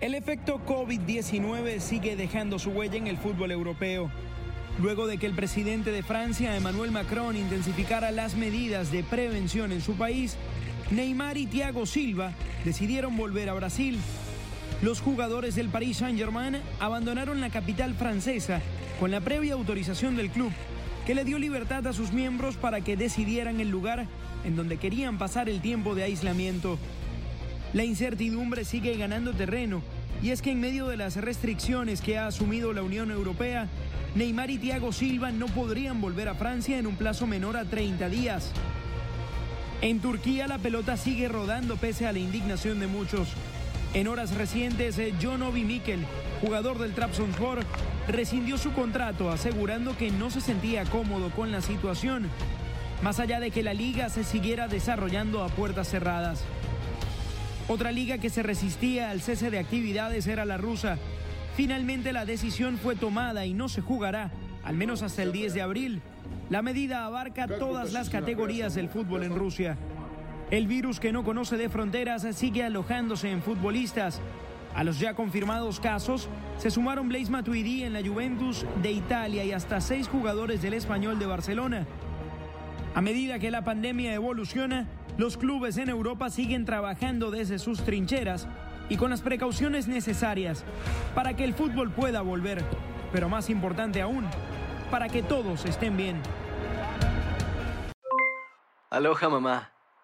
El efecto COVID-19 sigue dejando su huella en el fútbol europeo. Luego de que el presidente de Francia, Emmanuel Macron, intensificara las medidas de prevención en su país, Neymar y Thiago Silva decidieron volver a Brasil. Los jugadores del Paris Saint-Germain abandonaron la capital francesa con la previa autorización del club, que le dio libertad a sus miembros para que decidieran el lugar en donde querían pasar el tiempo de aislamiento. La incertidumbre sigue ganando terreno y es que en medio de las restricciones que ha asumido la Unión Europea, Neymar y Thiago Silva no podrían volver a Francia en un plazo menor a 30 días. En Turquía la pelota sigue rodando pese a la indignación de muchos. En horas recientes, eh, John Obi Mikel, jugador del Trabzonspor, rescindió su contrato asegurando que no se sentía cómodo con la situación, más allá de que la liga se siguiera desarrollando a puertas cerradas. Otra liga que se resistía al cese de actividades era la rusa. Finalmente la decisión fue tomada y no se jugará, al menos hasta el 10 de abril. La medida abarca todas las categorías del fútbol en Rusia. El virus que no conoce de fronteras sigue alojándose en futbolistas. A los ya confirmados casos se sumaron Blaise Matuidi en la Juventus de Italia y hasta seis jugadores del Español de Barcelona. A medida que la pandemia evoluciona, los clubes en Europa siguen trabajando desde sus trincheras y con las precauciones necesarias para que el fútbol pueda volver, pero más importante aún, para que todos estén bien. Aloha mamá.